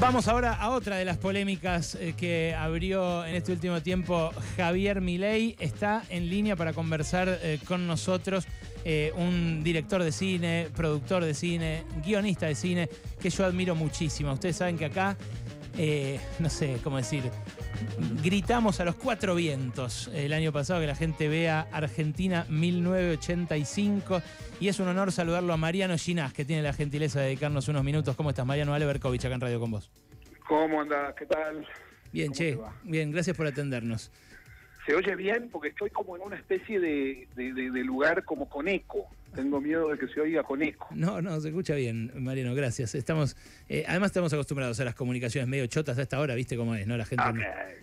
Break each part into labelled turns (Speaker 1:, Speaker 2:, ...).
Speaker 1: Vamos ahora a otra de las polémicas eh, que abrió en este último tiempo Javier Milei. Está en línea para conversar eh, con nosotros eh, un director de cine, productor de cine, guionista de cine, que yo admiro muchísimo. Ustedes saben que acá, no sé cómo decir, gritamos a los cuatro vientos el año pasado que la gente vea Argentina 1985 y es un honor saludarlo a Mariano Ginás, que tiene la gentileza de dedicarnos unos minutos. ¿Cómo estás, Mariano? Berkovich, acá en Radio con vos.
Speaker 2: ¿Cómo andás? ¿Qué tal?
Speaker 1: Bien, che. Bien, gracias por atendernos.
Speaker 2: Se oye bien porque estoy como en una especie de, de lugar como con eco. Tengo miedo de que se oiga con eco.
Speaker 1: No, no, se escucha bien, Mariano, gracias. Estamos, eh, además estamos acostumbrados a las comunicaciones medio chotas a esta hora, viste cómo es, ¿no? La gente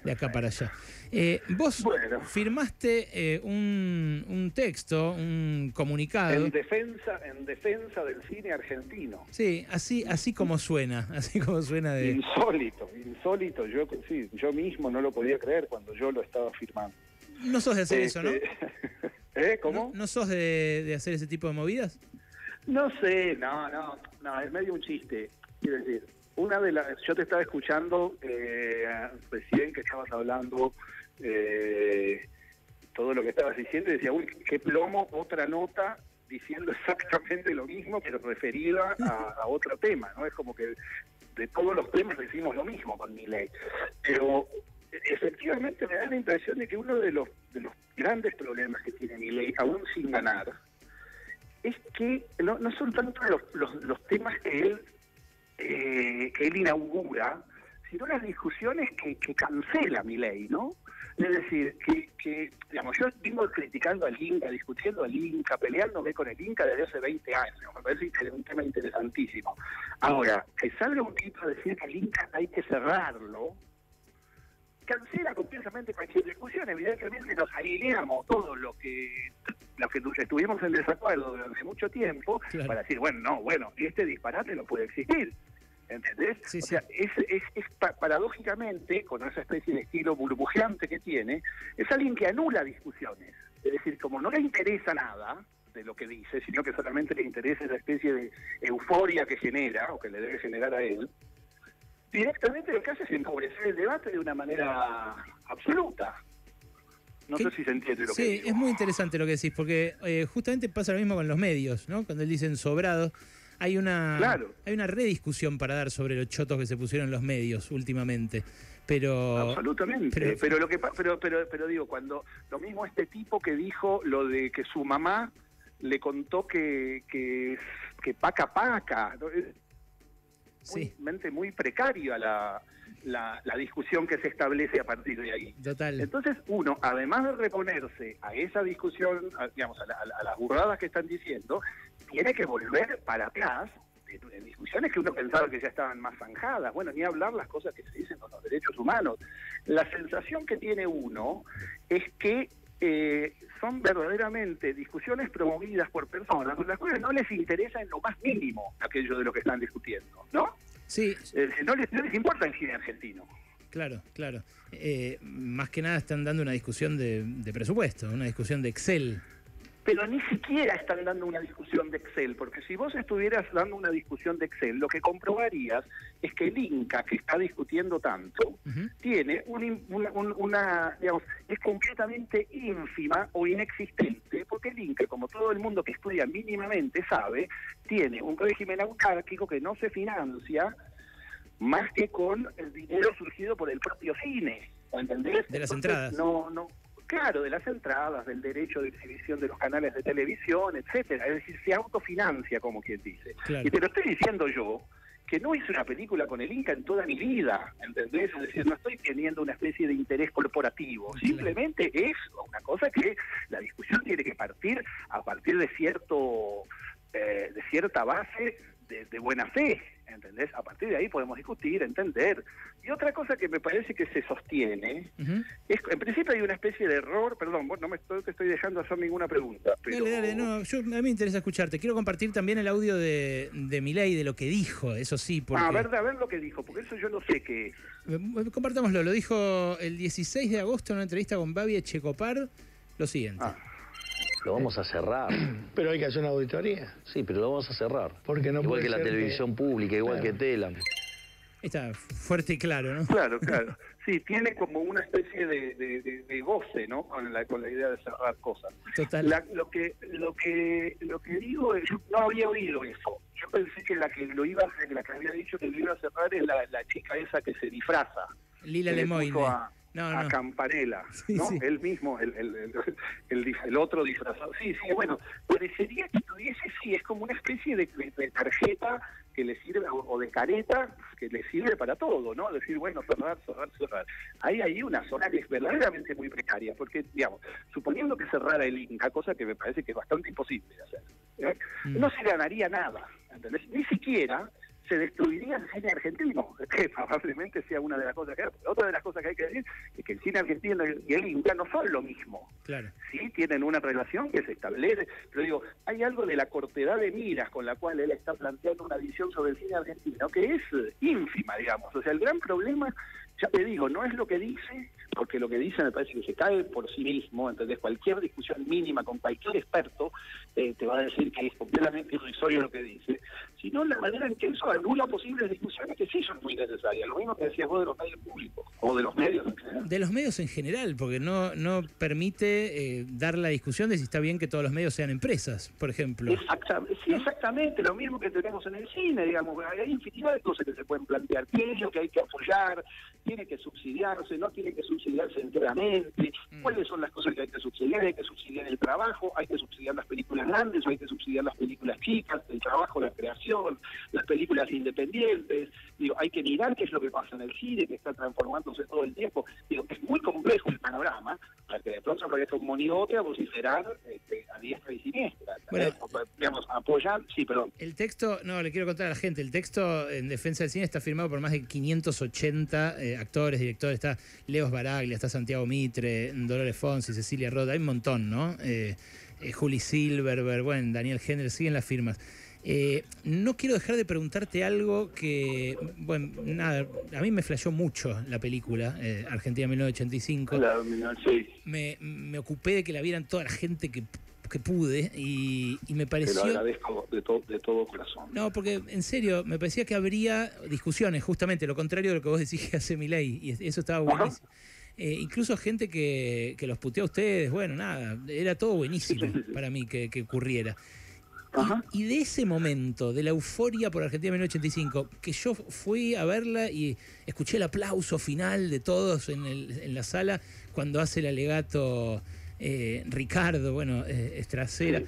Speaker 1: de acá para allá. Eh, vos firmaste eh, un, texto, un comunicado.
Speaker 2: En defensa, en defensa del cine argentino.
Speaker 1: Sí, así, así como suena, así como suena de.
Speaker 2: Insólito, insólito. Yo sí, yo mismo no lo podía creer cuando yo lo estaba firmando.
Speaker 1: No sos de hacer eso, ¿no?
Speaker 2: ¿Eh? ¿Cómo?
Speaker 1: ¿No, sos de, hacer ese tipo de movidas?
Speaker 2: No sé, no, no, no, es medio un chiste. Quiero decir, una de las. Yo te estaba escuchando eh, recién que estabas hablando eh, todo lo que estabas diciendo y decía, uy, qué plomo, otra nota diciendo exactamente lo mismo, pero referida a, otro tema, ¿no? Es como que de todos los temas decimos lo mismo con mi ley. Pero efectivamente me da la impresión de que uno de los, de los grandes problemas que tiene mi ley, aún sin ganar, es que no, no son tanto los, los, temas que él, eh, que él inaugura, sino las discusiones que, que cancela mi ley, ¿no? Es decir, que, que, digamos, yo vengo criticando al Inca, discutiendo al Inca, peleándome con el Inca desde hace 20 años. Me parece que es un tema interesantísimo. Ahora, que salga un tipo a decir que el Inca hay que cerrarlo, cancela completamente cualquier discusión. Evidentemente nos alineamos todos los que los que estuvimos en desacuerdo durante mucho tiempo para decir, bueno, no, bueno, este disparate no puede existir. ¿Entendés? o sea, es, es, paradójicamente, con esa especie de estilo burbujeante que tiene, es alguien que anula discusiones. Es decir, como no le interesa nada de lo que dice, sino que solamente le interesa esa especie de euforia que genera, o que le debe generar a él, directamente lo que hace es empobrecer el debate de una manera absoluta. No sé si se entiende lo
Speaker 1: que
Speaker 2: digo.
Speaker 1: Sí, es muy interesante lo que decís, porque eh, justamente pasa lo mismo con los medios, ¿no? Cuando él dicen sobrados, hay una, hay una rediscusión para dar sobre los chotos que se pusieron los medios últimamente. Pero
Speaker 2: absolutamente. Pero, lo que pero, pero pero digo cuando lo mismo este tipo que dijo lo de que su mamá le contó que que, que paca paca muy, muy precaria la, la, discusión que se establece a partir de ahí.
Speaker 1: Total.
Speaker 2: Entonces, uno, además de reponerse a esa discusión, digamos, a, las burradas que están diciendo, tiene que volver para atrás en discusiones que uno pensaba que ya estaban más zanjadas. Bueno, ni hablar las cosas que se dicen con los derechos humanos. La sensación que tiene uno es que eh, son verdaderamente discusiones promovidas por personas las cuales no les interesa en lo más mínimo aquello de lo que están discutiendo, ¿no?
Speaker 1: Sí.
Speaker 2: Eh, no, les, importa el cine argentino.
Speaker 1: Claro, claro. Eh, más que nada están dando una discusión de, de presupuesto, una discusión de Excel
Speaker 2: pero ni siquiera están dando una discusión de Excel, porque si vos estuvieras dando una discusión de Excel, lo que comprobarías es que el Inca, que está discutiendo tanto, tiene una, digamos, es completamente ínfima o inexistente, porque el Inca, como todo el mundo que estudia mínimamente sabe, tiene un régimen autárquico que no se financia más que con el dinero surgido por el propio cine. ¿Entendés?
Speaker 1: De las entradas.
Speaker 2: No, no, Claro, de las entradas, del derecho de exhibición de los canales de televisión, etcétera. Es decir, se autofinancia, como quien dice. Y te lo estoy diciendo yo, que no hice una película con el Inca en toda mi vida, ¿entendés? Es decir, no estoy teniendo una especie de interés corporativo, simplemente es una cosa que la discusión tiene que partir a partir de cierto eh, de cierta base de, buena fe, ¿entendés? A partir de ahí podemos discutir, entender. Y otra cosa que me parece que se sostiene, es en principio hay una especie de error, perdón, vos no me estoy, te estoy dejando hacer ninguna pregunta.
Speaker 1: Dale, dale, no, yo, a mí me interesa escucharte. Quiero compartir también el audio de, de Milei, de lo que dijo, eso sí. Porque...
Speaker 2: Ah, a ver, a ver lo que dijo, porque eso yo no sé qué es.
Speaker 1: Eh, compartámoslo, lo dijo el 16 de agosto en una entrevista con Babi Checopar, lo siguiente.
Speaker 3: Ah. Lo vamos a cerrar.
Speaker 4: Pero hay que hacer una auditoría.
Speaker 3: Sí, pero lo vamos a cerrar.
Speaker 4: Porque no
Speaker 3: igual que la televisión pública, igual que Telam.
Speaker 1: está, fuerte y claro, ¿no?
Speaker 2: Claro, claro. Sí, tiene como una especie de, de, de, goce, ¿no? Con la, con la idea de cerrar cosas.
Speaker 1: Total.
Speaker 2: lo que lo que lo que digo es, yo no había oído eso. Yo pensé que la que lo iba a la que había dicho que lo iba a cerrar es la, la chica esa que se disfraza.
Speaker 1: Lila Lemoyne.
Speaker 2: A, no, a Campanella, ¿no? Él mismo, el, el, el, el, otro disfrazado. Sí, sí, bueno, parecería que tuviese, sí, es como una especie de, de tarjeta que le sirve, o de careta, que le sirve para todo, ¿no? Decir, bueno, cerrar, cerrar, cerrar. Hay ahí una zona que es verdaderamente muy precaria, porque, digamos, suponiendo que cerrara el Inca, cosa que me parece que es bastante imposible de hacer, ¿eh? mm. no se ganaría nada, ¿entendés? Ni siquiera se destruiría el cine argentino, que probablemente sea una de las cosas que hay. Otra de las cosas que hay que decir es que el cine argentino y el Inca no son lo mismo.
Speaker 1: Claro.
Speaker 2: Sí, tienen una relación que se establece, pero digo, hay algo de la cortedad de miras con la cual él está planteando una visión sobre el cine argentino que es ínfima, digamos. O sea, el gran problema, ya te digo, no es lo que dice, porque lo que dice me parece que se cae por sí mismo, entonces cualquier discusión mínima con cualquier experto eh, te va a decir que es completamente irrisorio lo que dice, sino la manera en que eso anula posibles discusiones que sí son muy necesarias, lo mismo que decías vos de los medios públicos, o de los medios en general.
Speaker 1: De los medios en general, porque no, no permite eh, dar la discusión de si está bien que todos los medios sean empresas, por ejemplo.
Speaker 2: Exactamente, sí, exactamente, lo mismo que tenemos en el cine, digamos, hay infinidad de cosas que se pueden plantear, qué es lo que hay que apoyar, tiene que subsidiarse, no tiene que subsidiarse enteramente, mm. cuáles son las cosas que hay que subsidiar, hay que subsidiar el trabajo, hay que subsidiar las películas grandes o hay que subsidiar las películas chicas, el trabajo, la creación, las películas independientes, digo, hay que mirar qué es lo que pasa en el cine, que está transformándose todo el tiempo, digo, es muy complejo el panorama, para que de pronto aparezca un monigote a vociferar este, a diestra y siniestra, bueno, digamos, apoyar, sí, perdón.
Speaker 1: El texto, no, le quiero contar a la gente, el texto en defensa del cine está firmado por más de 580 eh, actores, directores, está Leos Baraglia, está Santiago Mitre, Dolores Fonsi, Cecilia Roda, hay un montón, ¿no? Eh, eh, Juli Silverberg, bueno, Daniel Hendler, siguen las firmas. No quiero dejar de preguntarte algo que, bueno, nada, a mí me flashó mucho la película, Argentina 1985.
Speaker 2: Claro, sí.
Speaker 1: me, me ocupé de que la vieran toda la gente que que pude y, me pareció...
Speaker 2: Te lo agradezco de, de todo corazón.
Speaker 1: No, porque en serio, me parecía que habría discusiones, justamente, lo contrario de lo que vos decís que hace mi ley, y eso estaba buenísimo. Eh, incluso gente que, que los puteó a ustedes, bueno, nada, era todo buenísimo para mí que, ocurriera. Y, de ese momento, de la euforia por Argentina 1985, que yo fui a verla y escuché el aplauso final de todos en, el, en la sala cuando hace el alegato eh, Ricardo, bueno, eh, Estracera.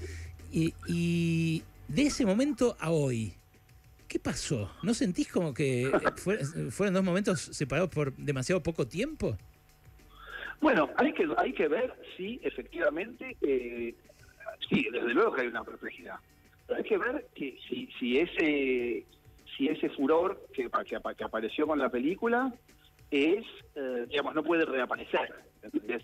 Speaker 1: Y, de ese momento a hoy, ¿qué pasó? ¿No sentís como que eh, fueron dos momentos separados por demasiado poco tiempo?
Speaker 2: Bueno, hay que hay que ver si efectivamente, sí, desde luego que hay una perplejidad, pero hay que ver que si, si ese si ese furor que, que apareció con la película es, digamos, no puede reaparecer.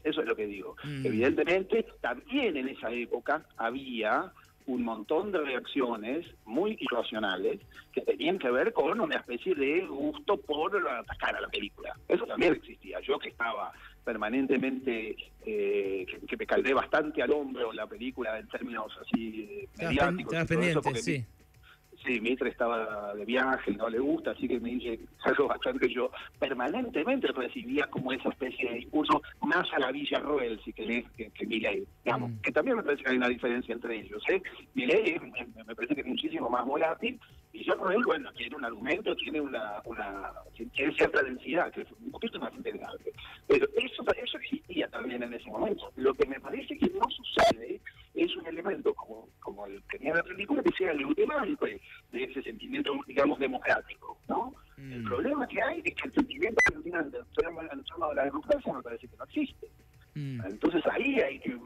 Speaker 2: Eso es lo que digo. Mm. Evidentemente, también en esa época había un montón de reacciones muy irracionales que tenían que ver con una especie de gusto por atacar a la película. Eso también existía. Yo que estaba permanentemente, eh, que, me caldé bastante al hombro la película en términos así mediáticos.
Speaker 1: pendiente, sí
Speaker 2: Sí, Mitre estaba de viaje no le gusta, así que me dice algo bastante que yo permanentemente recibía como esa especie de discurso más a la Villa Roel, si querés, que, que Milei. Digamos, mm. que también me parece que hay una diferencia entre ellos. ¿eh? Milei me parece que es muchísimo más volátil y yo Roel, bueno, tiene un argumento, tiene una, una tiene cierta densidad, que es un poquito más interesante. Pero eso, eso existía también en ese momento. Lo que me parece que no sucede es un elemento como, como el que tenía la película que sea el emblemático de, ese sentimiento, digamos, democrático, ¿no? El mm. problema que hay es que el sentimiento argentino en torno a la democracia me parece que no existe. Mm. Entonces ahí hay que,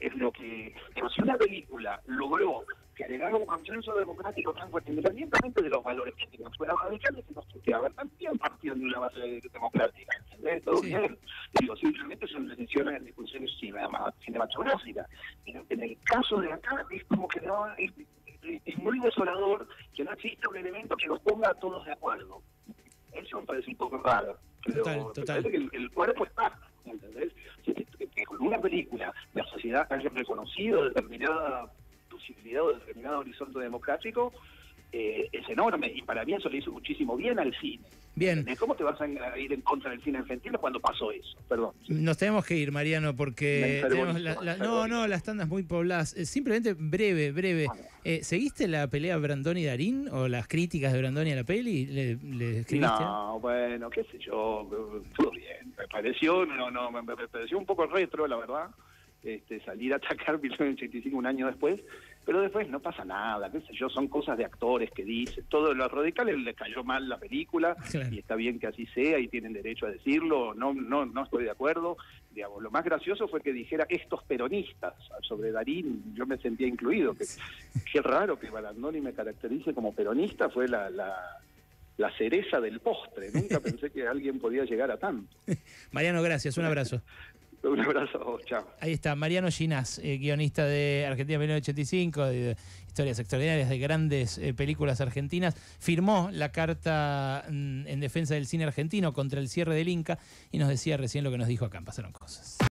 Speaker 2: es lo que, si una película logró que agregara un consenso democrático tan fuerte, independientemente de los valores que tengan fuera radicales, que haber también partido de una base democrática, ¿entendés? Todo bien. Digo, simplemente son decisiones en discusiones cinematográficas. En, en el caso de acá es como que no, es, muy desolador que no exista un elemento que los ponga a todos de acuerdo. Eso me parece un poco raro. Pero total, que el, cuerpo está, ¿entendés? Que, con una película la sociedad haya reconocido determinada posibilidad o determinado horizonte democrático, eh, es enorme y para mí eso le hizo muchísimo bien al cine.
Speaker 1: Bien.
Speaker 2: ¿Cómo te vas a ir en contra del cine argentino cuando pasó eso? Perdón.
Speaker 1: Nos tenemos que ir, Mariano, porque tenemos la- la- no, no, las tandas muy pobladas. Eh, simplemente breve, breve. Eh, ¿Seguiste la pelea Brandoni-Darín o las críticas de Brandoni a la peli? ¿Le, le escribiste?
Speaker 2: No, bueno, qué sé yo, todo bien. Me pareció, no, no, me, me pareció un poco retro, la verdad, este, salir a atacar 1985 un año después, pero después no pasa nada, qué sé yo, son cosas de actores que dicen, todos los radicales les cayó mal la película
Speaker 1: Claro.
Speaker 2: y está bien que así sea y tienen derecho a decirlo, no, no, no estoy de acuerdo. Digamos, lo más gracioso fue que dijera estos peronistas sobre Darín, yo me sentía incluido, que qué raro que Balandoni me caracterice como peronista, fue la, la, la cereza del postre, nunca pensé que alguien podía llegar a tanto.
Speaker 1: Mariano, gracias, un abrazo.
Speaker 2: Un abrazo, chao.
Speaker 1: Ahí está, Mariano Ginás, eh, guionista de Argentina 1985, de, historias extraordinarias de grandes eh, películas argentinas, firmó la carta mm, en defensa del cine argentino contra el cierre del Inca y nos decía recién lo que nos dijo acá, pasaron cosas.